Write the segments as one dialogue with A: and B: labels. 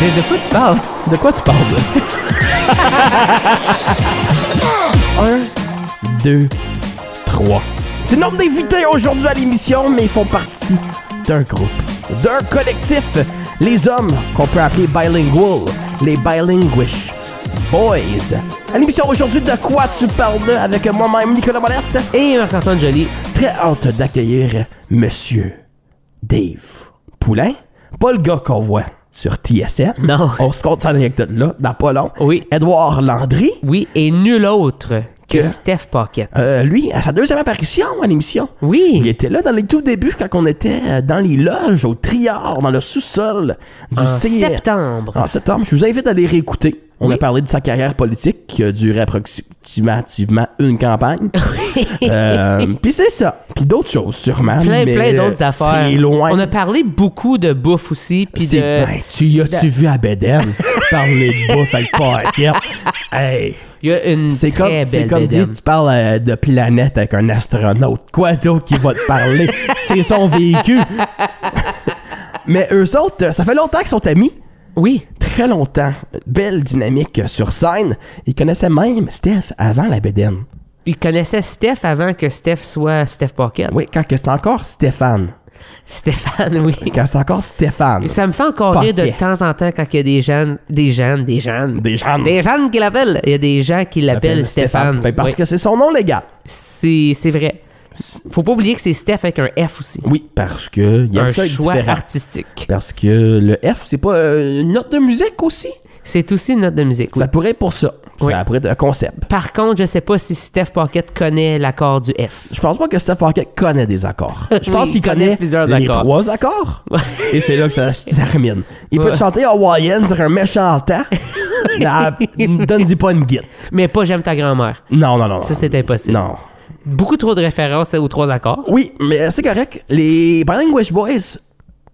A: De, de quoi tu parles?
B: De quoi tu parles? Un, deux, trois. C'est le nombre d'invités aujourd'hui à l'émission, mais ils font partie d'un groupe, d'un collectif. Les hommes qu'on peut appeler bilingual, les bilinguish boys. À l'émission aujourd'hui, de quoi tu parles avec moi-même, Nicolas Molette?
A: Et Marc-Antoine Joly.
B: Très hâte d'accueillir Monsieur Dave Poulain. Pas le gars qu'on voit sur TSN.
A: Non.
B: On se compte cette anecdote-là dans pas long.
A: Oui.
B: Edouard Landry.
A: Oui, et nul autre que? Steph Pocket.
B: Euh, lui, à sa deuxième apparition à l'émission. Il
A: Oui.
B: était là dans les tout débuts quand on était euh, dans les loges au Triard, dans le sous-sol du
A: En septembre.
B: En septembre. Je vous invite à les réécouter. On
A: Oui.
B: a parlé de sa carrière politique qui a duré approximativement une campagne. euh, Puis c'est ça. Puis d'autres choses sûrement.
A: plein,
B: mais,
A: plein d'autres affaires.
B: C'est loin.
A: On a parlé beaucoup de bouffe aussi, puis de...
B: ben, tu y as-tu vu à Beden? Parler de bouffe avec Paquette? Hey,
A: Il y a une
B: c'est comme, c'est comme dire tu parles euh, de planète avec un astronaute. Quoi d'autre qui va te parler? c'est son véhicule. Mais eux autres, euh, ça fait longtemps qu'ils sont amis.
A: Oui.
B: Très longtemps. Belle dynamique sur scène. Ils connaissaient même Steph avant la Beden.
A: Il connaissait Steph avant que Steph soit Steph Pocket.
B: Oui, quand c'était encore Stéphane.
A: Stéphane, oui.
B: Quand c'était encore Stéphane.
A: Ça me fait encore rire de temps en temps quand il y a des jeunes, des jeunes, des jeunes,
B: Des gens.
A: des jeunes qui l'appellent. Il y a des gens qui l'appellent Stéphane.
B: Ben, parce
A: Oui.
B: que c'est son nom légal.
A: c'est c'est vrai. Faut pas oublier que c'est Steph avec un F aussi.
B: Oui, parce que il y a
A: un
B: ça
A: choix
B: différent.
A: artistique.
B: Parce que le F, c'est pas euh, une note de musique aussi?
A: C'est aussi une note de musique. oui.
B: Ça pourrait être pour ça.
A: Oui.
B: Ça pourrait être un concept.
A: Par contre, je sais pas si Steph Pocket connaît l'accord du F.
B: Je pense pas que Steph Pocket connaît des accords. Je
A: Oui,
B: pense
A: il
B: qu'il
A: connaît
B: connaît les
A: accords.
B: trois accords. Et c'est là que ça se termine. Il peut chanter hawaïenne sur un méchant temps. mais Donne-y pas une guide.
A: Mais pas J'aime ta grand-mère.
B: Non, non, non.
A: Ça, c'est impossible.
B: Non.
A: Beaucoup trop de références aux trois accords.
B: Oui, mais c'est correct. Les Bilinguish Boys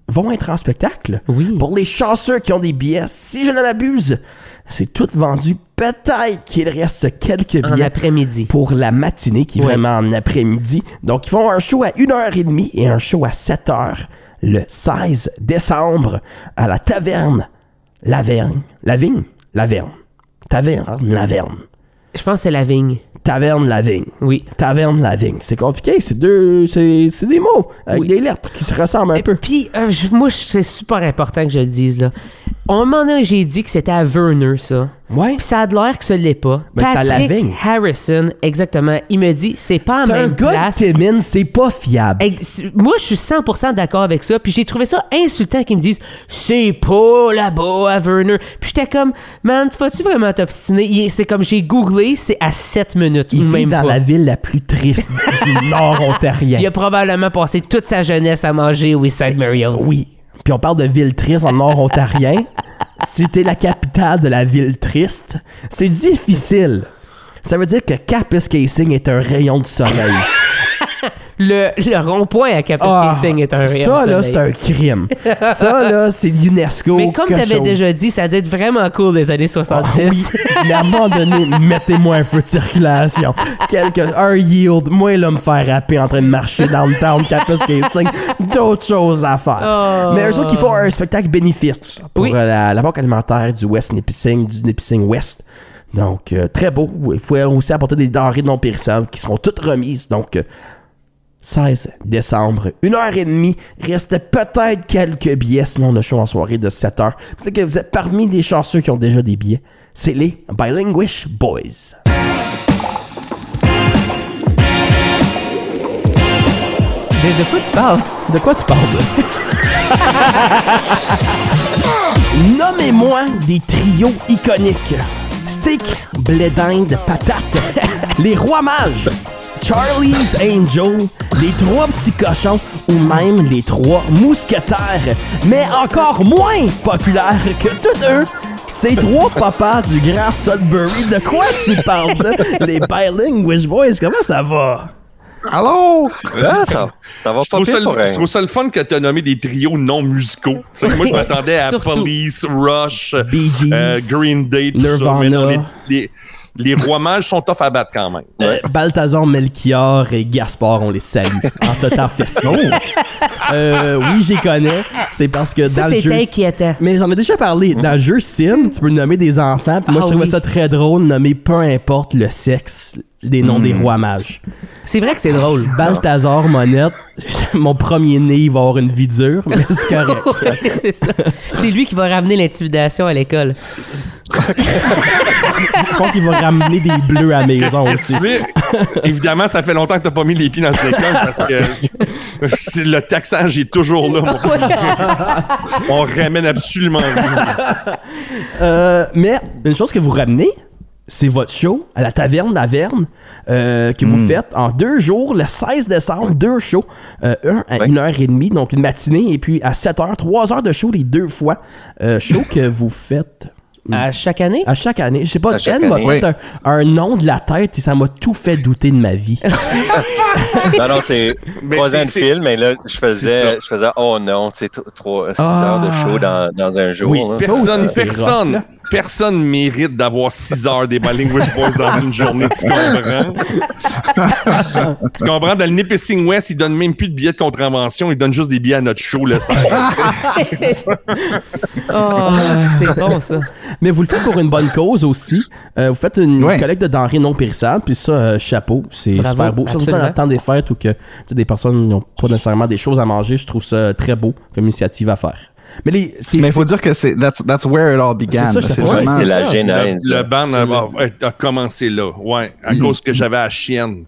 B: vont être en spectacle.
A: Oui.
B: Pour les chanceux qui ont des billets, si je ne m'abuse, c'est tout vendu. Peut-être qu'il reste quelques
A: En
B: billets
A: après-midi.
B: pour la matinée qui est vraiment en après-midi. Donc, ils font un show à 1h30 et un show à 7h le 16 décembre à la taverne Laverne. La Vigne? Laverne. Taverne Laverne.
A: Je pense que c'est la vigne.
B: Taverne La Vigne.
A: Oui.
B: Taverne La Vigne. C'est compliqué, c'est deux. C'est c'est des mots avec
A: Oui.
B: des lettres qui se ressemblent un peu.
A: Puis, euh, moi, c'est super important que je le dise, là. On moment donné, j'ai dit que c'était à Verner, ça.
B: Ouais.
A: Puis ça a de l'air que ce l'est pas.
B: Mais c'est à Lavigne.
A: Harrison, exactement, il me dit, c'est pas en
B: C'est un
A: même
B: gars
A: place.
B: de Timmins, c'est pas fiable.
A: Moi, je suis 100% d'accord avec ça. Puis j'ai trouvé ça insultant qu'ils me disent c'est pas là-bas à Verner. Puis j'étais comme man, tu vas-tu vraiment t'obstiner? C'est comme j'ai googlé, c'est à 7 minutes.
B: Il vit dans
A: pas.
B: la ville la plus triste du nord ontarien.
A: Il a probablement passé toute sa jeunesse à manger au Eastside Mario's.
B: Oui. Puis on parle de ville triste en nord ontarien. si t'es la capitale de la ville triste, c'est difficile. Ça veut dire que Kapuskasing est un rayon de soleil.
A: Le, le rond-point à Kapuskasing est un
B: Ah, Ça, là, c'est un crime. ça, là, c'est l'UNESCO.
A: Mais comme t'avais
B: chose.
A: déjà dit, ça a dû être vraiment cool les années
B: Ah,
A: 70.
B: oui, mais à un moment donné, mettez-moi un feu de circulation. Quelque, un yield. Moi, là, me faire rapper en train de marcher dans le town Kapuskasing. D'autres choses à faire.
A: Oh.
B: Mais eux autres qui font un spectacle bénéfice pour
A: Oui.
B: euh, la, la banque alimentaire du West Nipissing, du Nipissing West. Donc, euh, très beau. Il faut aussi apporter des denrées non périssables qui seront toutes remises. Donc, euh, 16 décembre, 1h30. Reste peut-être quelques billets, sinon le show en soirée de 7h. Peut-être que vous êtes parmi les chanceux qui ont déjà des billets. C'est les Bilinguish Boys.
A: De, de quoi tu parles?
B: De quoi tu parles? Nommez-moi des trios iconiques. Steak, blé d'Inde, patate, les rois mages, Charlie's Angel, les trois petits cochons ou même les trois mousquetaires. Mais encore moins populaires que tous eux, ces trois papas du grand Sudbury. De quoi tu parles? Les Bilinguish Boys, comment ça va?
C: Allô?
D: Ah, ça, ça va
C: Je
D: pas
C: trouve, ça,
D: pour
C: je trouve ça le fun que tu as nommé des trios non musicaux. Moi, je m'attendais à
A: Surtout.
C: Police, Rush,
B: Bee Gees,
C: euh, Green Day, tout ça.
B: Nirvana.
C: Mais non, les, les- les rois mages sont tough à battre quand même.
B: Euh, Balthazar, Melchior et Gaspard, on les salue en ce temps festif. Euh, oui, j'y connais. C'est parce que
A: Ça,
B: dans le jeu.
A: inquiétant.
B: Mais j'en ai déjà parlé. Dans le jeu Sim, tu peux nommer des enfants. Puis moi,
A: Ah
B: je trouvais
A: oui.
B: ça très drôle de nommer peu importe le sexe des noms des rois mages.
A: C'est vrai que c'est drôle.
B: Balthazar, Monette, mon premier né, il va avoir une vie dure, mais c'est correct.
A: C'est lui qui va ramener l'intimidation à l'école.
B: Je pense qu'il va ramener des bleus à la maison aussi.
C: Évidemment, ça fait longtemps que t'as pas mis les pieds dans cette école parce que le taxage est toujours là. mon- On ramène absolument rien.
B: Euh, mais une chose que vous ramenez, c'est votre show à la taverne d'Averne euh, que vous faites en deux jours, le 16 décembre, deux shows. Euh, un à
D: Ouais.
B: une heure et demie, donc une matinée, et puis à 7 heures, trois heures de show les deux fois. Euh, show que vous faites
A: À chaque année?
B: à chaque année. Je sais pas, Anne m'a fait un, un nom de la tête et ça m'a tout fait douter de ma vie.
D: Non, non, c'est trois
C: c'est-
D: ans de
C: c'est-
D: film, mais là, je
C: c'est
D: faisais, je faisais, oh non, tu sais, t- trois, six
B: Ah.
D: heures de show dans, dans un jour.
B: Oui,
C: Personne,
B: c'est
C: personne. Personne mérite d'avoir 6 heures des Bilingual Boys dans une journée, tu comprends? tu comprends? Dans le Nipissing West, ils donnent même plus de billets de contravention, ils donnent juste des billets à notre show, le 16.
A: Oh, c'est bon, ça.
B: Mais vous le faites pour une bonne cause aussi. Euh, vous faites une
E: Ouais.
B: collecte de denrées non périssables, puis ça, euh, chapeau, c'est super beau. Surtout dans le temps des fêtes où que, des personnes n'ont pas nécessairement des choses à manger, je trouve ça très beau comme initiative à faire. Mais les, c'est,
E: Mais il faut dire que c'est that's, that's where it all began.
B: C'est ça,
E: c'est vraiment
D: c'est la
B: ça,
D: genèse.
C: Le band a,
B: le-
C: a- a commencé là, ouais, à cause que j'avais la chienne.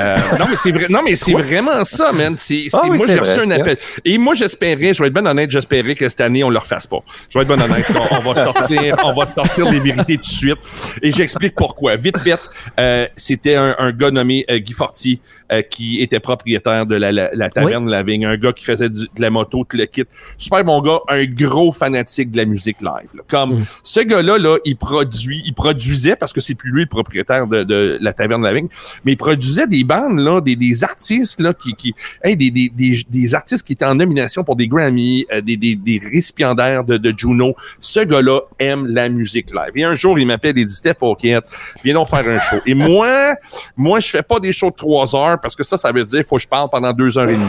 C: Euh, non mais c'est vrai, non mais c'est vraiment ça, man. C'est, c'est-
D: Ah oui,
C: moi
D: c'est
C: j'ai reçu
D: vrai.
C: un appel et moi j'espérais, je vais être bien honnête, j'espérais que cette année on le refasse pas. Je vais être bien honnête, on, on va sortir, on va sortir des vérités tout de suite et j'explique pourquoi. Vite fait, euh, c'était un, un gars nommé euh, Guy Fortier euh, qui était propriétaire de la, la, la taverne La Vigne, un gars qui faisait du- de la moto, tout le kit. Super bon gars, un gros fanatique de la musique live. là. Comme ce gars-là, là, il produit, il produisait parce que c'est plus lui le propriétaire de, de la taverne La Vigne, mais il produisait des bandes là, des, des artistes là qui, qui hey, des, des, des, des artistes qui étaient en nomination pour des Grammy, euh, des, des, des récipiendaires de, de Juno. Ce gars-là aime la musique live. Et un jour, il m'appelle et dit Steph Pocket, viens donc faire un show. Et moi, moi, je fais pas des shows de trois heures parce que ça, ça veut dire faut que je parle pendant deux heures et demie.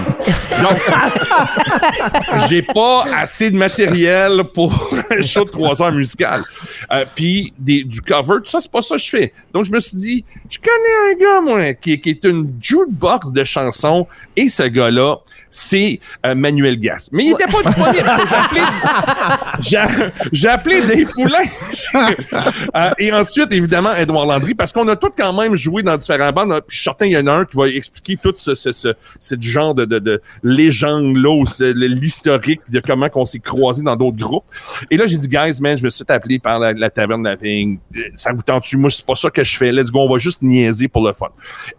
C: Donc, j'ai pas assez de matériel pour un show de trois heures musical. Euh, Puis du cover, tout ça, c'est pas ça que je fais. Donc je me suis dit, je connais un gars, moi, qui, qui est une jukebox de chansons, et ce gars-là, c'est euh, Manuel Gas. Mais il était pas disponible. J'ai appelé, j'ai- appelé Dave Poulain. Euh, et ensuite, évidemment, Edouard Landry, parce qu'on a tous quand même joué dans différents bandes. Puis je suis certain, il y en a un qui va expliquer tout ce, ce, ce, ce genre de, de, de légende-là, l'historique de comment on s'est croisés dans d'autres groupes. Et là, j'ai dit, guys, man, je me suis appeler par la, la taverne de la vigne. Euh, Ça vous tente-tu? Moi, c'est pas ça que je fais. Let's go, on va juste niaiser pour le fun.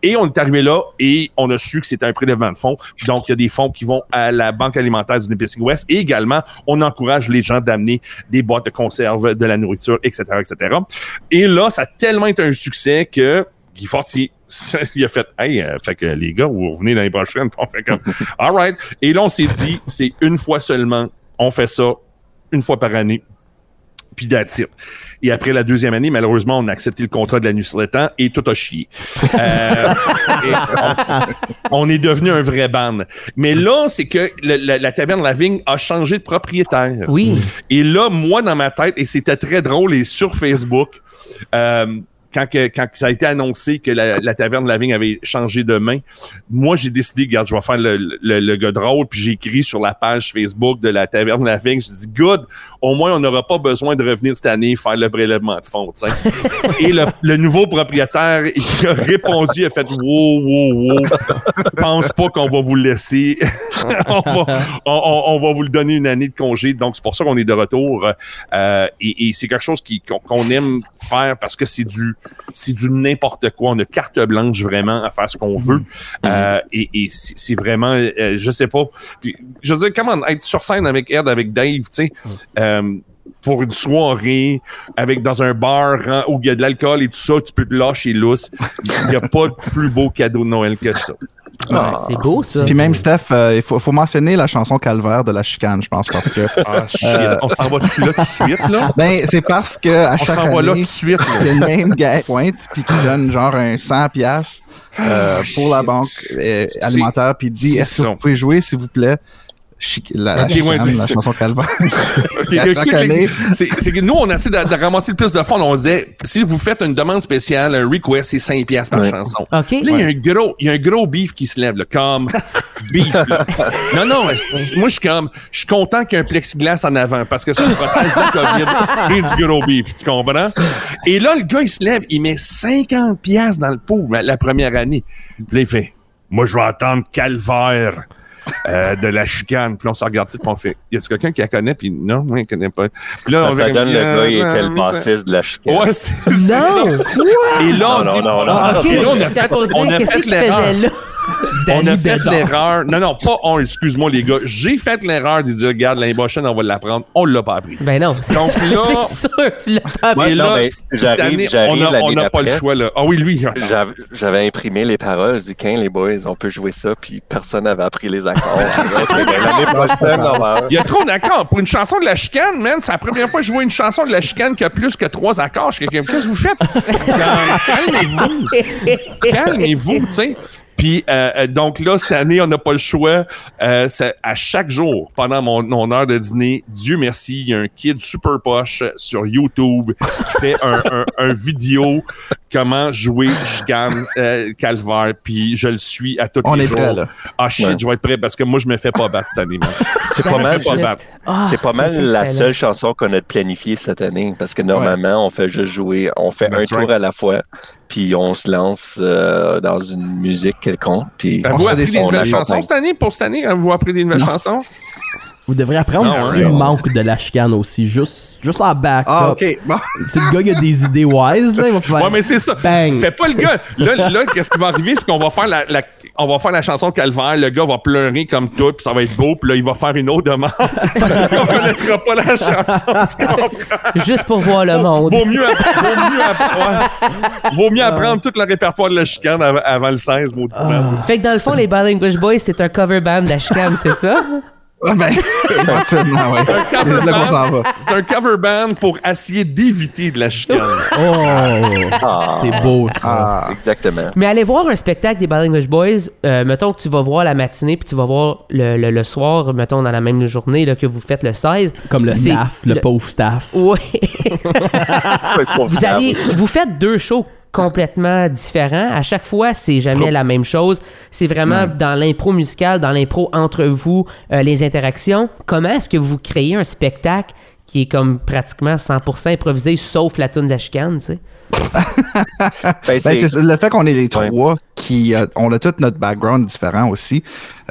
C: Et on est arrivé là et on a su que c'était un prélèvement de fonds. Donc, il y a des fonds qui vont à la Banque alimentaire du Nipissing West. Et également, on encourage les gens d'amener des boîtes de conserve, de la nourriture, etc., etc. Et là, ça a tellement été un succès que Guy Fortier, il a fait, hey, euh, fait que les gars, vous revenez l'année prochaine. On fait comme, all right. Et là, on s'est dit, c'est une fois seulement. On fait ça une fois par année. Puis that's it. Et après la deuxième année, malheureusement, on a accepté le contrat de la Nusletan et tout a chié. Euh, et on, on est devenu un vrai ban. Mais là, c'est que le- la, la taverne La Vigne a changé de propriétaire.
A: Oui.
C: Et là, moi, dans ma tête, et c'était très drôle, et sur Facebook, euh, quand, que- quand ça a été annoncé que la, la taverne La Vigne avait changé de main, moi, j'ai décidé, regarde, je vais faire le, le, le gars drôle, puis j'ai écrit sur la page Facebook de la taverne La Vigne, j'ai dit, good, au moins, on n'aura pas besoin de revenir cette année faire le prélèvement de fonds, tu sais. Et le, le nouveau propriétaire, il a répondu, il a fait, wow, wow, wow, pense pas qu'on va vous le laisser. on, va, on- on- on va vous le donner une année de congé. Donc, c'est pour ça qu'on est de retour. Euh, et et c'est quelque chose qu'on aime faire parce que c'est du c'est du n'importe quoi. On a carte blanche vraiment à faire ce qu'on veut. Euh, et c'est vraiment, euh, je sais pas. Puis, je veux dire, comment être sur scène avec Ed, avec Dave, tu sais. Euh, pour une soirée avec dans un bar hein, où il y a de l'alcool et tout ça, tu peux te lâcher lousse. Il n'y a pas de plus beau cadeau de Noël que ça.
A: C'est beau, ça.
E: Puis même Steph, euh, il faut, faut mentionner la chanson Calvaire de la chicane, je pense, parce que
C: Ah, shit. On s'en va dessus là tout de suite, là?
E: ben c'est parce que à
C: On
E: chaque
C: s'en va là tout
E: année,
C: de suite, là.
E: il y a le même gars qui pointe puis qui donne genre un 100 pièces pour la banque euh, alimentaire puis il dit est-ce que vous pouvez jouer s'il vous plaît? Chic- la, chicane, chanson Calvaire.
C: Ok,
E: À
C: explique,
E: chaque année.
C: explique. C'est que nous, on essaie de, de ramasser le plus de fonds. On disait, si vous faites une demande spéciale, un request, c'est 5 piastres par
D: Ouais.
C: chanson.
A: OK.
C: Là, il y a un gros, il y a un gros beef qui se lève, là, comme beef. là. Non, non, moi, je suis comme, je suis content qu'il y ait un plexiglas en avant parce que ça me protège la COVID et du gros beef, tu comprends? Et là, le gars, il se lève, il met 50 piastres dans le pot la, la première année. Puis là, il fait, moi, je vais attendre calvaire. Euh, de la chicane. Puis on se regarde tout, puis on fait, y a-tu quelqu'un qui la connaît? Puis non, moi, il connaît pas. Puis là,
D: Ça,
C: on
D: ça donne le
C: euh,
D: gars, il était le
C: euh,
D: bassiste de la chicane.
C: Ouais, c'est
A: Non!
C: Et là, on
D: Non,
C: dit,
D: non, non, non.
C: Ah,
A: OK,
C: et là, on a fait, on a
A: qu'est-ce
C: fait l'erreur. On a fait l'erreur. Non, non, pas on, excuse-moi, les gars. J'ai fait l'erreur de dire, regarde, l'année prochaine, on va l'apprendre. On l'a pas appris.
A: Ben non, c'est
C: Donc
A: sûr,
C: là-
A: sûr, tu l'as pas
D: Ouais,
C: là,
D: j'arrive-
C: on n'a pas le choix, là. Ah oui, lui.
D: J'avais- imprimé les paroles du 15, les boys, on peut jouer ça, puis personne n'avait appris les accords.
C: Il y a trop d'accords. Pour une chanson de la chicane, man, c'est la première fois que je vois une chanson de la chicane qui a plus que trois accords. Je suis quelqu'un, qu'est-ce que vous faites? Calmez-vous. Calmez-vous, tu sais. Puis, euh, euh, donc là, cette année, on n'a pas le choix. Euh, c'est à chaque jour, pendant mon, mon heure de dîner, Dieu merci, il y a un kid super poche sur YouTube qui fait un, un, un vidéo comment jouer chicane euh, calvaire. Puis je le suis à tous
E: On
C: les
E: est
C: jours.
E: prêt, là.
C: Ah shit,
D: Ouais.
C: je vais être prêt parce que moi, je me fais pas battre cette année, man.
D: C'est pas mal,
C: pas battre.
A: Ah,
D: c'est pas mal la
A: excellent.
D: seule chanson qu'on a planifiée cette année, parce que normalement, on fait juste jouer, on fait un tour
C: right.
D: à la fois, puis on se lance euh, dans une musique quelconque, puis
C: Avez-vous
E: se fait
C: appris
E: des
C: nouvelles chansons
D: chanson.
C: cette année? Pour cette année, avez-vous appris des nouvelles chansons?
B: Vous devrez apprendre
C: Non,
B: s'il
C: ouais.
B: manque de la chicane aussi, juste, juste en backup.
E: Ah, ok. Bon.
B: Si le gars il a des idées wise, là, il va faire.
C: Ouais, mais c'est ça.
B: Bang.
C: Fais pas le gars. Là, là qu'est-ce qui va arriver? C'est qu'on va faire la, la- on va faire la chanson Calvaire. Le gars va pleurer comme tout, puis ça va être beau, puis là, il va faire une autre demande. on connaîtra pas la chanson. tu comprends?
A: Juste pour voir le monde.
C: Vaut mieux, vaut mieux, app- ouais. Vaut mieux apprendre tout le répertoire de la chicane avant, avant le 16, mauditement.
A: Fait que dans le fond, les Bilingual Boys, c'est un cover band de la chicane, c'est ça?
E: Ben, éventuellement. C'est
C: un cover band pour essayer d'éviter de la chicane.
B: Oh!
D: Ah,
B: C'est beau, ça.
E: Ah.
D: exactement.
A: Mais aller voir un spectacle des Bilingual Boys, euh, mettons que tu vas voir la matinée puis tu vas voir le, le- le soir, mettons dans la même journée là, que vous faites le 16.
B: Comme le staff, le, pauvre staff.
A: Oui. vous allez, vous faites deux shows complètement différents. À chaque fois, c'est jamais la même chose. C'est vraiment dans l'impro musicale, dans l'impro entre vous, euh, les interactions. Comment est-ce que vous créez un spectacle qui est comme pratiquement 100% improvisé, sauf la tune de la chicane, tu sais?
D: Ben,
E: Ben, le fait qu'on est les
D: Ouais.
E: trois qui euh, on a tout notre background différent aussi.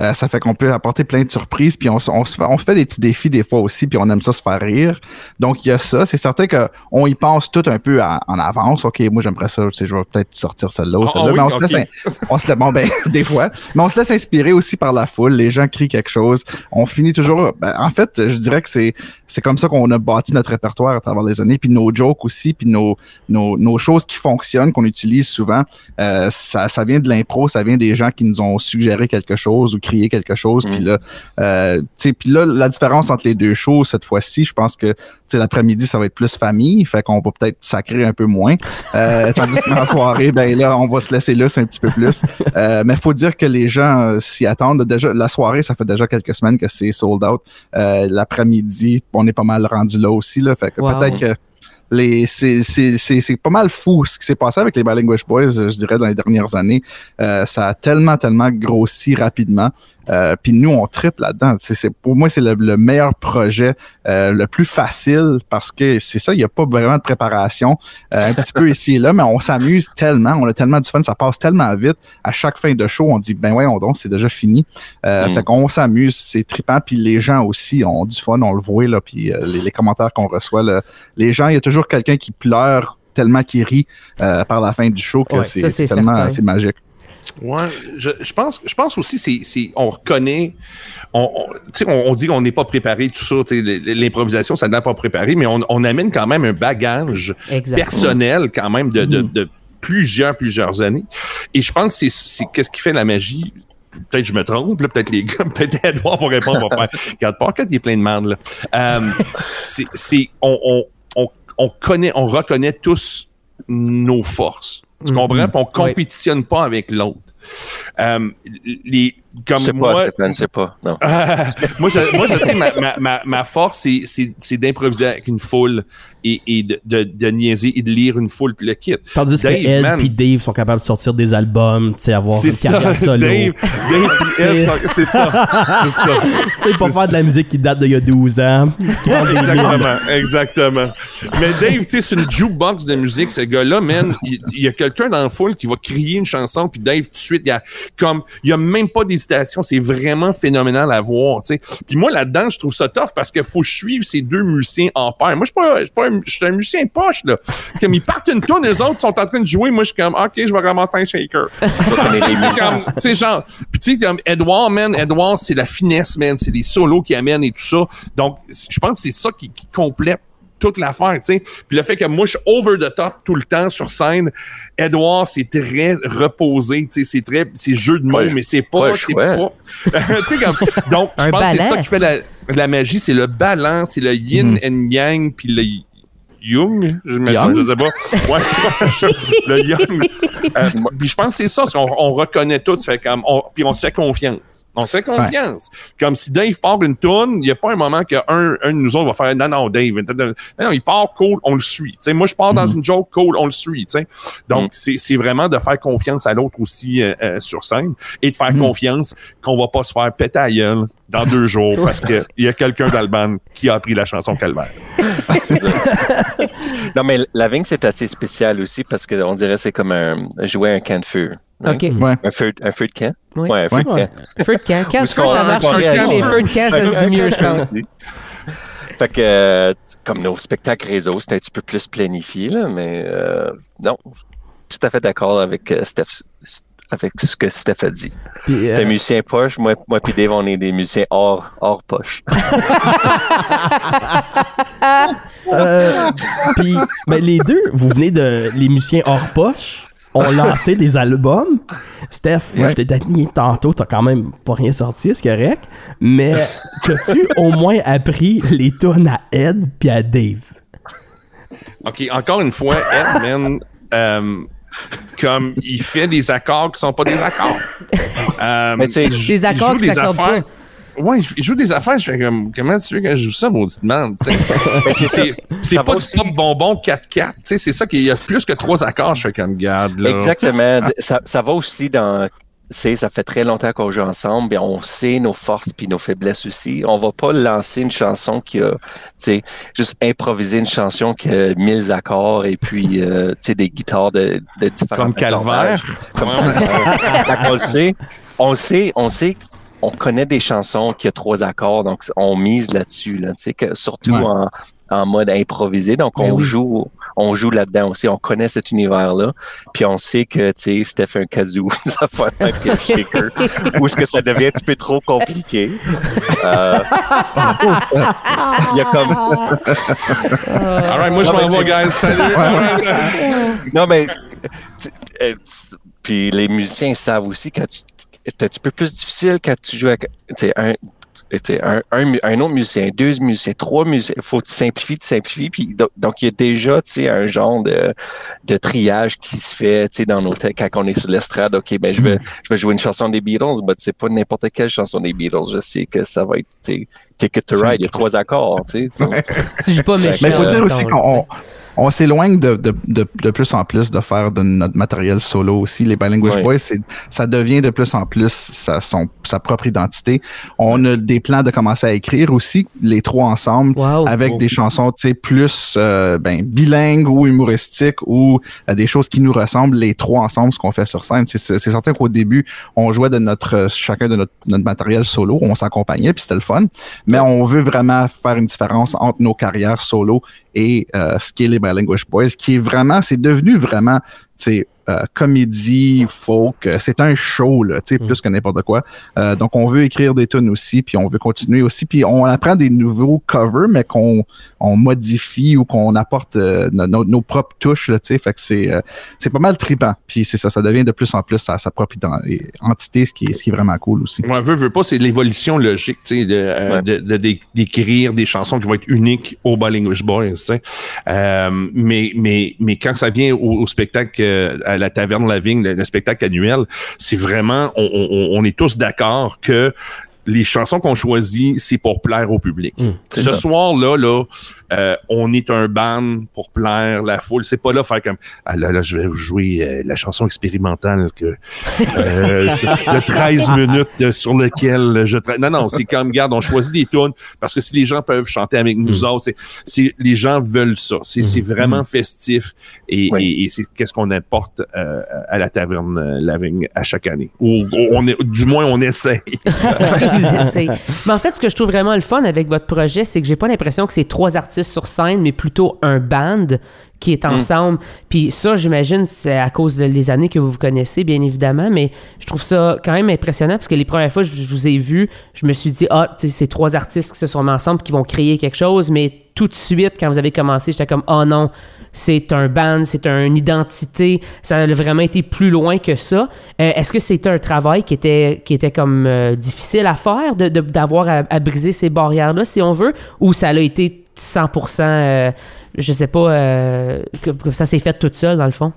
E: euh, ça fait qu'on peut apporter plein de surprises puis on, on se fait, on se fait des petits défis des fois aussi puis on aime ça se faire rire. Donc il y a ça, c'est certain que on y pense tout un peu à- en avance. OK, moi j'aimerais ça, tu sais, je vais peut-être sortir celle-là ou
C: Ah,
E: celle-là,
C: ah
E: mais on se laisse on se laisse bon ben des fois, mais on se laisse inspirer aussi par la foule, les gens crient quelque chose, on finit toujours ben, en fait, je dirais que c'est c'est comme ça qu'on a bâti notre répertoire à travers les années puis nos jokes aussi puis nos nos, nos choses qui fonctionnent, qu'on utilise souvent, euh, ça, ça vient de l'impro, ça vient des gens qui nous ont suggéré quelque chose ou crié quelque chose. Puis là, euh, tu sais, puis là, la différence entre les deux shows cette fois-ci, je pense que tu sais, l'après-midi, ça va être plus famille, fait qu'on va peut-être sacrer un peu moins. Euh, tandis qu'en soirée, ben là, on va se laisser là un petit peu plus. Euh, mais faut dire que les gens euh, s'y attendent. Déjà, la soirée, ça fait déjà quelques semaines que c'est sold out. Euh, l'après-midi, on est pas mal rendu là aussi. Là, fait que
A: Wow.
E: peut-être que les c'est c'est c'est c'est pas mal fou ce qui s'est passé avec les Bilingual Boys euh, je dirais dans les dernières années. Euh, ça a tellement tellement grossi rapidement. Euh, puis nous on triple là-dedans. C'est c'est pour moi c'est le, le meilleur projet euh, le plus facile parce que c'est ça il y a pas vraiment de préparation euh, un petit peu ici et là mais on s'amuse tellement on a tellement du fun ça passe tellement vite. À chaque fin de show on dit ben ouais on donc c'est déjà fini. Euh,
D: Mm.
E: fait qu'on s'amuse c'est trippant puis les gens aussi ont du fun on le voit là puis les, les commentaires qu'on reçoit là, les gens, il y a toujours quelqu'un qui pleure tellement qu'il rit euh, par la fin du show que
A: Ouais,
E: c'est tellement c'est magique.
C: Ouais, je, je pense, je pense aussi c'est, c'est, on reconnaît, on, on, tu sais, on, on dit qu'on n'est pas préparé, tout ça, l'improvisation, ça n'est pas préparé, mais on, on amène quand même un bagage personnel quand même de, de, de plusieurs, plusieurs années. Et je pense que c'est, c'est qu'est-ce qui fait la magie? Peut-être je me trompe, là, peut-être les gars, peut-être Edouard va répondre, va faire. Regarde, il est plein de merde, là. Euh, c'est, c'est, on, on, on, on connaît, on reconnaît tous nos forces. Tu comprends? Puis on compétitionne pas avec l'autre. Euh, les, comme
D: Je sais
C: moi,
D: pas, Stéphane, je sais pas. Non.
C: moi, je, moi, je sais, ma, ma, ma, ma force, c'est- c'est c'est d'improviser avec une foule et, et de, de, de niaiser et de lire une foule, puis le kit.
B: Tandis que Ed et Dave sont capables de sortir des albums, tu sais, avoir
C: c'est
B: une
C: ça,
B: carrière solo.
C: Dave, Dave et Ed, sont- c'est ça. C'est ça.
B: Tu sais, pas faire de la musique qui date d'il y a 12 ans. des.
C: Exactement, exactement. Mais Dave, tu sais, c'est une jukebox de musique, ce gars-là, man. Il, il y a quelqu'un dans la foule qui va crier une chanson, puis Dave, tout de suite, il y a comme, il y a même pas C'est vraiment phénoménal à voir, tu sais. Puis moi, là-dedans, je trouve ça tough parce qu'il faut suivre ces deux musiciens en paire. Moi, je suis pas, je suis pas un, je suis un musicien poche, là. Comme ils partent une tonne, les autres sont en train de jouer. Moi, je suis comme, OK, je vais ramasser un shaker. Tu sais, genre, puis tu sais, comme Edouard, man, Edouard, c'est la finesse, man, c'est les solos qui amènent et tout ça. Donc, je pense que c'est ça qui, qui complète toute l'affaire, tu sais. Puis le fait que moi, je suis over the top tout le temps sur scène, Edouard, c'est très reposé, tu sais, c'est très, c'est jeu de mots,
D: Ouais.
C: mais c'est pas,
D: Ouais,
C: c'est pas. tu sais, comme, donc, je pense que c'est ça qui fait la, la magie, c'est le balance, c'est le yin and yang, puis Young, je me je sais pas. Ouais, je- le Young. Euh, puis je pense que c'est ça, qu'on on reconnaît tout, ça fait comme, on, puis on se fait confiance. On se fait confiance. Comme si Dave part une tourne, il n'y a pas un moment qu'un un de nous autres va faire non, non, Dave. Non, il part cool, on le suit. Moi, je pars dans une joke cool, on le suit. Donc,
D: Mm.
C: c'est vraiment de faire confiance à l'autre aussi euh, euh, sur scène et de faire confiance qu'on va pas se faire péter à gueule dans deux jours parce qu'il y a quelqu'un band qui a appris la chanson Calvaire.
D: Non, mais la vigne, c'est assez spécial aussi parce qu'on dirait que c'est comme un, jouer un camp de feu. right?
A: OK.
E: Ouais.
D: Un feu, un feu de camp?
A: Oui.
D: Ouais, un feu de
B: Ouais.
D: camp.
A: Feu de camp. Quand
D: Où
A: de
D: est-ce
A: feu,
D: qu'on-
A: ça marche aussi, mais feu de camp, ça se dit mieux, je pense.
D: Fait que, euh, comme nos spectacles réseau, c'est un petit peu plus planifié, là, mais euh, non, tout à fait d'accord avec euh, Steph, avec ce que Steph a dit.
B: Puis, euh,
D: T'es musicien poche, moi, moi puis Dave, on est des musiciens hors, hors poche.
B: euh, puis, ben, les deux, vous venez de. Les musiciens hors poche ont lancé des albums. Steph,
E: Ouais.
B: je t'ai tatoué tantôt, t'as quand même pas rien sorti, c'est correct. Mais as-tu au moins appris les tunes à Ed puis à Dave?
C: OK, encore une fois, Ed, man, euh, comme il fait des accords qui sont pas des accords. Euh,
D: Mais c'est-
A: Des accords qui
C: des
A: s'accordent
C: affaires. Ouais, il joue des affaires, je fais comme, comment tu veux que je joue ça, maudite merde, tu sais? Puis c'est, c'est pas du top bonbon 4-4, tu sais, c'est ça qu'il y a plus que trois accords, je fais comme, garde, là.
D: Exactement. Ça, ça va aussi dans. C'est, ça fait très longtemps qu'on joue ensemble, et on sait nos forces puis nos faiblesses aussi. On va pas lancer une chanson qui a, tu sais, juste improviser une chanson qui a mille accords et puis, euh, tu sais, des guitares de, de différents
C: Comme Calvaire.
D: Comme on le sait, on le sait, on sait, on connaît des chansons qui a trois accords, donc on mise là-dessus, là, tu sais, que surtout
E: Ouais.
D: en, en mode improvisé. Donc,
A: Ben
D: on
A: oui.
D: joue, on joue là-dedans aussi. On connaît cet univers-là. Puis on sait que, tu sais, Steph un kazoo, ça fait un shaker. Ou est-ce que ça devient un petit peu trop compliqué? Euh, Il y a comme,
C: All right, moi, je
D: Non,
C: m'en
D: mais
C: vais, guys. Salut.
D: non, mais, tu- euh, puis les musiciens savent aussi quand tu, c'est un petit peu plus difficile quand tu joues avec, tu sais, un, un, un, autre musicien, deux musiciens, trois musiciens, faut que tu simplifies, tu simplifies, puis do- donc il y a déjà, un genre de, de triage qui se fait, dans nos têtes quand on est sur l'estrade, ok, ben je vais, je vais jouer une chanson des Beatles, mais c'est pas n'importe quelle chanson des Beatles, je sais que ça va être, Ticket to Ride, il y a trois accords, tu sais, donc,
A: Tu joues pas méchant.
E: Mais il faut dire aussi
A: mettons,
E: qu'on on, s'éloigne de, de, de, de plus en plus de faire de notre matériel solo aussi. Les Bilingual
D: Ouais.
E: Boys, ça devient de plus en plus sa, son, sa propre identité. On a des plans de commencer à écrire aussi, les trois ensemble,
A: Wow.
E: avec des chansons tu sais, plus euh, ben, bilingues ou humoristiques ou euh, des choses qui nous ressemblent, les trois ensemble, ce qu'on fait sur scène. C'est, certain qu'au début, on jouait de notre euh, chacun de notre, notre matériel solo, on s'accompagnait, puis c'était le fun. Mais on veut vraiment faire une différence entre nos carrières solo et euh, ce qui est les Bilingual Boys, qui est vraiment, c'est devenu vraiment c'est euh, comédie, folk, euh, c'est un show là, tu sais,
A: Mm.
E: plus que n'importe quoi. Euh, donc on veut écrire des tunes aussi, puis on veut continuer aussi, puis on apprend des nouveaux covers, mais qu'on on modifie ou qu'on apporte euh, no- no- nos propres touches là, tu sais, fait que c'est euh, c'est pas mal trippant. Puis c'est ça, ça devient de plus en plus sa, sa propre ident- entité, ce qui est ce qui est vraiment cool aussi.
C: Moi, veut, veut pas, c'est l'évolution logique, tu sais, de, euh,
D: Ouais.
C: de- de- d'é- d'écrire des chansons qui vont être uniques aux Bilingual Boys, tu sais. Euh, mais, mais, mais quand ça vient au, au spectacle euh, à la Taverne La Vigne, le, le spectacle annuel, c'est vraiment, on, on, on est tous d'accord que les chansons qu'on choisit, c'est pour plaire au public.
D: c'est
C: Ce soir-là, là, euh, on est un band pour plaire la foule. C'est pas là faire comme ah là là je vais vous jouer euh, la chanson expérimentale que euh, de 13 minutes de- sur lequel je tra- non non c'est comme garde on choisit des tunes parce que si les gens peuvent chanter avec nous autres c'est, les gens veulent ça c'est, c'est vraiment festif et,
D: Oui.
C: et, et c'est qu'est-ce qu'on apporte euh, à la taverne euh, La Vigne à chaque année ou on est du moins on essaye
A: Parce que vous essayez? Mais en fait, ce que je trouve vraiment le fun avec votre projet, c'est que j'ai pas l'impression que c'est trois artistes sur scène, mais plutôt un band qui est ensemble. Puis ça, j'imagine, c'est à cause des années que vous vous connaissez, bien évidemment, mais je trouve ça quand même impressionnant parce que les premières fois que je vous ai vu, je me suis dit, ah, tu sais, c'est trois artistes qui se sont mis ensemble qui vont créer quelque chose, mais tout de suite, quand vous avez commencé, j'étais comme, oh non, c'est un band, c'est une identité, ça a vraiment été plus loin que ça. Euh, Est-ce que c'était un travail qui était, qui était comme euh, difficile à faire, de- de- d'avoir à, à briser ces barrières-là, si on veut, ou ça a été 100%, euh, je sais pas, euh, que, que ça s'est fait tout seul, dans le fond?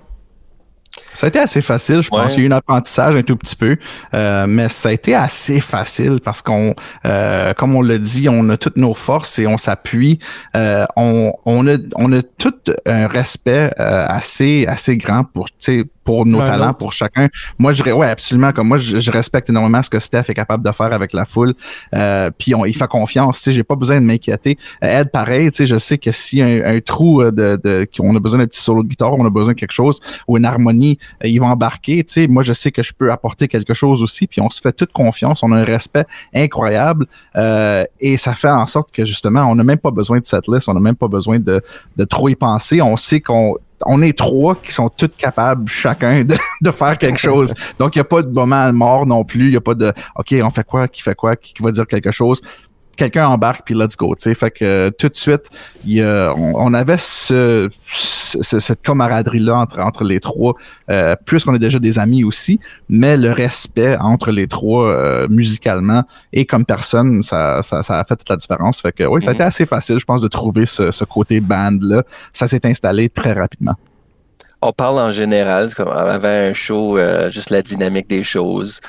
E: Ça a été assez facile, je pense. Il y a eu un apprentissage un tout petit peu, euh, mais ça a été assez facile parce qu'on, euh, comme on l'a dit, on a toutes nos forces et on s'appuie. Euh, on, on a, on a tout un respect euh, assez, assez grand pour, tu sais, pour nos talents, pour chacun. Moi, je ouais, absolument. Comme moi, je, je respecte énormément ce que Steph est capable de faire avec la foule. Euh, puis on, il fait confiance. Tu sais, j'ai pas besoin de m'inquiéter. Euh, Ed, pareil. Tu sais, je sais que si un, un trou euh, de, de, qu'on a besoin d'un petit solo de guitare, on a besoin de quelque chose ou une harmonie, euh, ils vont embarquer. Tu sais, moi, je sais que je peux apporter quelque chose aussi. Puis on se fait toute confiance. On a un respect incroyable euh, et ça fait en sorte que justement, on n'a même pas besoin de cette liste. On n'a même pas besoin de, de trop y penser. On sait qu'on on est trois qui sont tous capables, chacun, de, de faire quelque chose. Donc, il n'y a pas de moment mort non plus. Il n'y a pas de OK, on fait quoi, qui fait quoi, qui va dire quelque chose. Quelqu'un embarque, puis let's go. tu sais. Fait que euh, tout de suite, y on, on avait ce, ce- cette camaraderie-là entre, entre les trois, euh, plus qu'on est déjà des amis aussi, mais le respect entre les trois euh, musicalement et comme personne, ça, ça, ça a fait toute la différence. Fait que oui, ça a été assez facile, je pense, de trouver ce, ce côté band-là. Ça s'est installé très rapidement.
D: On parle en général, comme avant un show, euh, juste la dynamique des choses.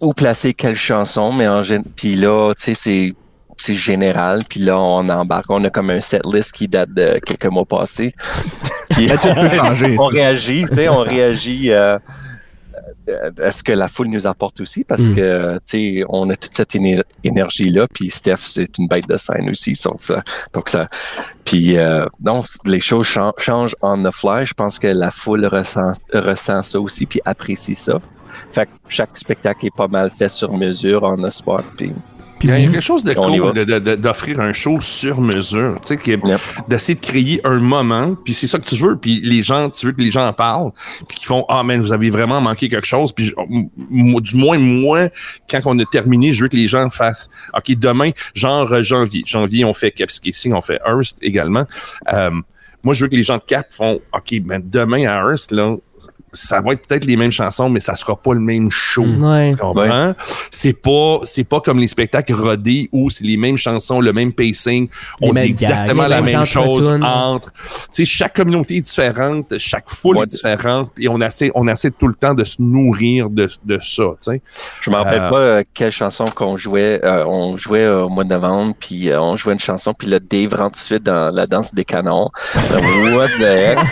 D: Où, placer quelle chanson, mais en puis là, tu sais, c'est c'est général, puis là, on embarque. On a comme un set list qui date de quelques mois passés. Puis on réagit, tu sais, on réagit euh, euh, à ce que la foule nous apporte aussi, parce
A: Mm.
D: que, tu sais, on a toute cette éner- énergie-là, puis Steph, c'est une bête de scène aussi, sauf, euh, donc ça... Puis, euh, non, les choses chan- changent on the fly. Je pense que la foule ressent, ressent ça aussi, puis apprécie ça. Fait que chaque spectacle est pas mal fait sur mesure, on the spot, puis...
C: Il y a quelque chose de cool d'offrir un show sur mesure, tu sais,
D: Yep.
C: d'essayer de créer un moment, puis c'est ça que tu veux, puis les gens, tu veux que les gens en parlent, puis qu'ils font ah man, vous avez vraiment manqué quelque chose, puis du moins moi, quand on a terminé, je veux que les gens fassent ok demain, genre euh, janvier, janvier on fait Capscasing, on fait Hearst également. Euh, moi, je veux que les gens de Cap font OK, ben demain à Hearst, là, ça va être peut-être les mêmes chansons, mais ça sera pas le même show.
A: Ouais.
C: Tu comprends? C'est pas, c'est pas comme les spectacles rodés où c'est les mêmes chansons, le même pacing. On dit exactement la même chose entre. Tu sais, chaque communauté est différente, chaque foule
D: Ouais.
C: est différente et on essaie, on essaie tout le temps de se nourrir de, de ça, tu sais.
D: Je me rappelle
C: Euh,
D: pas euh, quelle chanson qu'on jouait. Euh, on jouait au mois de novembre, puis euh, on jouait une chanson, puis là, Dave rentre tout de suite dans la danse des canons. What the heck?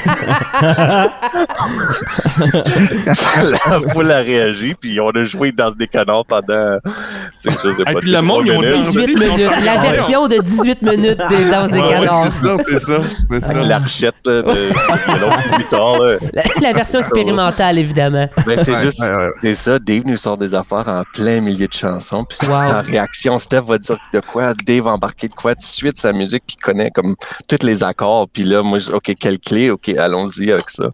D: la foule a réagi, puis on a joué dans ce décanard pendant. tu sais, je sais
C: Et puis le monde, ils ont
D: minutes.
C: dansé.
A: 18 minutes. La version de 18 minutes des danses des
C: Ouais, ouais,
A: canards.
C: c'est ça, c'est ça. C'est ça.
D: Avec l'archette de, de l'autre plus tard. Là.
A: La, la version expérimentale, évidemment.
D: Ben, c'est
E: Ouais,
D: juste,
E: ouais, ouais.
D: c'est ça. Dave nous sort des affaires en plein milieu de chansons. Puis c'est
A: Wow.
D: en réaction, Steph va dire de quoi, Dave va embarquer de quoi, tout de suite sa musique, puis il connaît comme tous les accords. Puis là, moi, je- OK, quelle clé? OK, allons-y avec ça.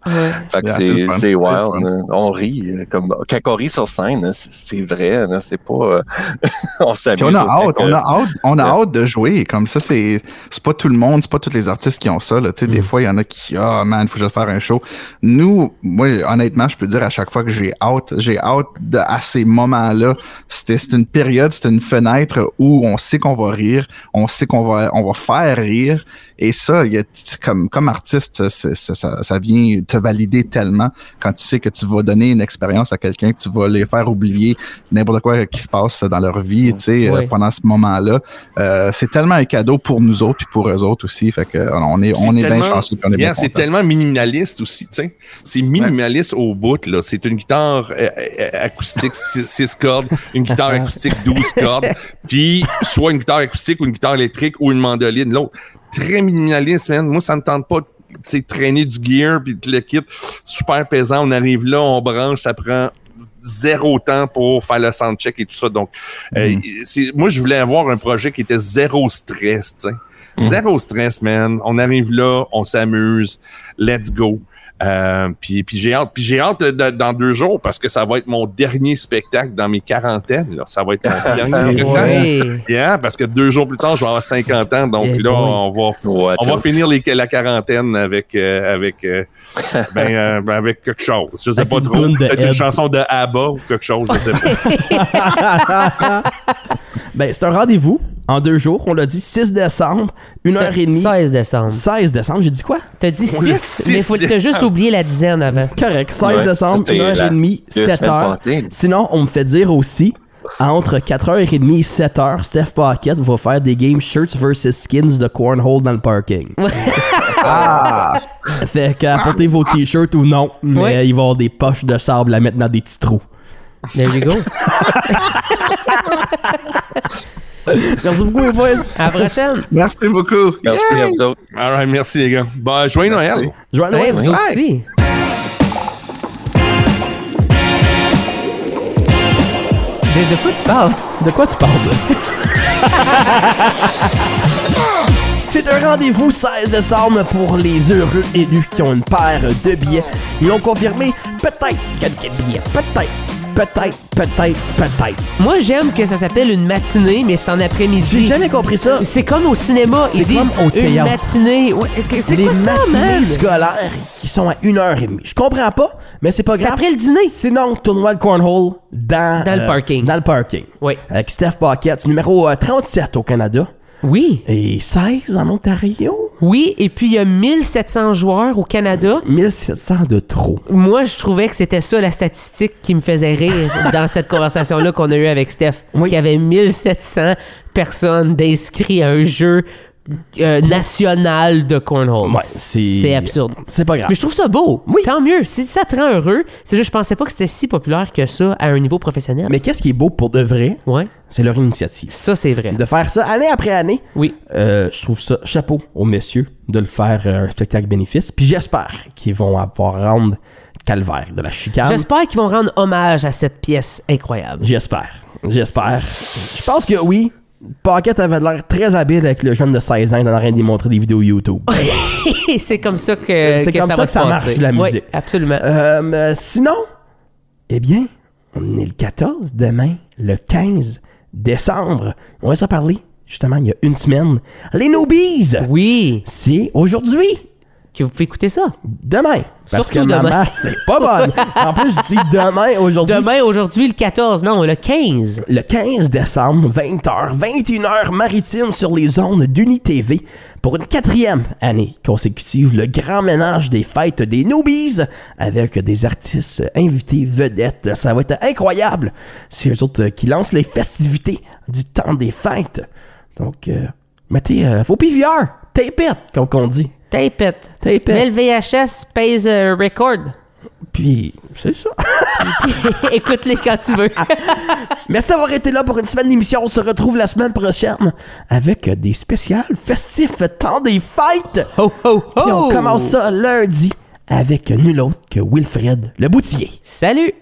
D: Fait que
E: Yeah, c'est
D: c'est, wild. hein. On rit. euh, Comme, quand on rit sur scène, hein, c'est, vrai. hein, C'est pas. euh, on s'amuse.
E: On a hâte, on a hâte, on a hâte de jouer. Comme ça, c'est, pas tout le monde, c'est pas tous les artistes qui ont ça. Là. Tu sais, Des fois, il y en a qui, ah man, faut que je faire un show. Nous, moi, honnêtement, je peux dire à chaque fois que j'ai hâte, j'ai hâte de, à ces moments-là. C'était, c'est une période, c'est une fenêtre où on sait qu'on va rire, on sait qu'on va, on va faire rire. Et ça, il y a, comme, comme artiste, ça, ça vient te valider tellement quand tu sais que tu vas donner une expérience à quelqu'un, que tu vas les faire oublier n'importe quoi qui se passe dans leur vie, tu sais,
A: Oui.
E: euh, pendant ce moment-là. Euh, c'est tellement un cadeau pour nous autres puis pour eux autres aussi. Fait que euh, on est, on est bien chanceux on est bien
C: c'est tellement minimaliste aussi, tu sais. C'est minimaliste au bout, là. C'est une guitare euh, acoustique 6 cordes, une guitare acoustique 12 cordes, puis soit une guitare acoustique ou une guitare électrique ou une mandoline, l'autre. Très minimaliste, man. Moi, ça ne tente pas de traîner du gear puis de le kit super pesant. On arrive là, on branche, ça prend zéro temps pour faire le soundcheck et tout ça. Donc, euh, c'est- moi, je voulais avoir un projet qui était zéro stress, tu sais. Zéro stress, man. On arrive là, on s'amuse, let's go. Euh, puis puis j'ai hâte, puis j'ai hâte de- de- dans deux jours parce que ça va être mon dernier spectacle dans mes quarantaines. Là. Ça va être mon dernier spectacle.
A: Oui.
C: Yeah, parce que deux jours plus tard, je vais avoir 50 ans. Donc
A: Eh
C: là, on va, on va finir les- la quarantaine avec, euh, avec, euh, ben, euh, ben, avec quelque chose. Je sais
B: Avec
C: pas
B: une
C: trop. Peut-être une chanson de ABBA ou quelque chose, je sais pas.
B: Ben, c'est un rendez-vous en deux jours. On l'a dit 6 décembre, 1h30.
A: 16 décembre.
B: 16 décembre, j'ai dit quoi?
A: T'as dit
C: On le
A: 6,
C: 6
A: mais faut t'as juste oublié la dizaine avant.
B: Correct, 16
D: Ouais,
B: décembre,
D: ça, c'était la-
B: 1h30,
D: deux
B: 7h.
D: semaines passées.
B: Sinon, on me fait dire aussi, entre 4h30 et 7h, Steph Pocket va faire des games Shirts vs Skins de Cornhole dans le parking. ah! Fait que apportez vos t-shirts ou non, mais
A: Ouais.
B: il va y avoir des poches de sable à mettre dans des petits trous.
A: There you go.
B: Merci beaucoup, les boys.
A: À la prochaine.
E: Merci beaucoup.
D: Merci à vous autres.
C: All right, merci les gars. Bon, joyeux Noël.
A: Ouais,
B: ouais,
A: vous autres aussi. De, de quoi tu parles?
B: De quoi tu parles? C'est un rendez-vous 16 décembre pour les heureux élus qui ont une paire de billets. Ils ont confirmé peut-être quelques billets. Peut-être, peut-être, peut-être, peut-être.
A: Moi, j'aime que ça s'appelle une matinée, mais c'est en
B: J'ai
A: après-midi.
B: jamais compris ça.
A: C'est comme au cinéma.
B: C'est comme au
A: une
B: théâtre.
A: matinée. Ouais, c'est quoi ça,
B: matinées scolaires qui sont à 1h30. Je comprends pas, mais c'est pas
A: C'est
B: grave.
A: après le dîner.
B: Sinon, tournoi de cornhole dans,
A: Dans le parking.
B: Dans le parking.
A: Oui.
B: Avec Steph Paquette, numéro euh, 37 au Canada
A: Oui.
B: et 16 en Ontario?
A: Oui, et puis il y a 1700 joueurs au Canada.
B: 1700 de trop.
A: Moi, je trouvais que c'était ça la statistique qui me faisait rire dans cette conversation-là qu'on a eue avec Steph.
B: Oui.
A: Qu'il y avait 1700 personnes d'inscrits à un jeu euh, national de cornhole.
B: Ouais, c'est-
A: absurde.
B: C'est pas grave.
A: Mais je trouve ça beau.
B: Oui.
A: Tant mieux. Si ça te rend heureux, c'est juste, je pensais pas que c'était si populaire que ça à un niveau professionnel.
B: Mais qu'est-ce qui est beau pour de vrai,
A: Ouais,
B: c'est leur initiative.
A: ça, c'est vrai.
B: De faire ça année après année,
A: Oui.
B: euh, je trouve ça chapeau aux messieurs de le faire euh, un spectacle bénéfice. Puis j'espère qu'ils vont avoir rendre calvaire de la chicane.
A: J'espère qu'ils vont rendre hommage à cette pièce incroyable.
B: J'espère. J'espère. Je pense que oui. Pocket avait l'air très habile avec le jeune de 16 ans dans train d'y montrer des vidéos YouTube.
A: c'est comme ça que,
B: C'est comme
A: ça, va
B: que marche, la
A: Oui,
B: musique.
A: absolument.
B: Euh, mais sinon, eh bien, on est le 14, demain, le 15 décembre. On va s'en parler, justement, il y a une semaine. Les Noobies!
A: oui,
B: C'est aujourd'hui,
A: que vous pouvez écouter ça.
B: demain. Parce
A: Surtout
B: que ma
A: demain.
B: maths, c'est pas bonne. En plus, je dis demain, aujourd'hui.
A: Demain, aujourd'hui, le 14, non, le 15.
B: Le 15 décembre, 20h, 21h maritime sur les ondes d'UniTV pour une quatrième année consécutive, le grand ménage des fêtes des Noobies avec des artistes invités vedettes. Ça va être incroyable. C'est eux autres qui lancent les festivités du temps des fêtes. Donc, euh, mettez euh, vos PVR, tape it, comme on dit.
A: Tape it.
B: Tape
A: Mets
B: it.
A: le VHS, pèse euh, record.
B: Puis, c'est ça.
A: Écoute-les quand tu veux.
B: Merci d'avoir été là pour une semaine d'émission. On se retrouve la semaine prochaine avec des spéciales festifs temps des fêtes.
A: Ho, ho, ho!
B: Puis on commence ça lundi avec nul autre que Wilfred le Boutillier.
A: Salut!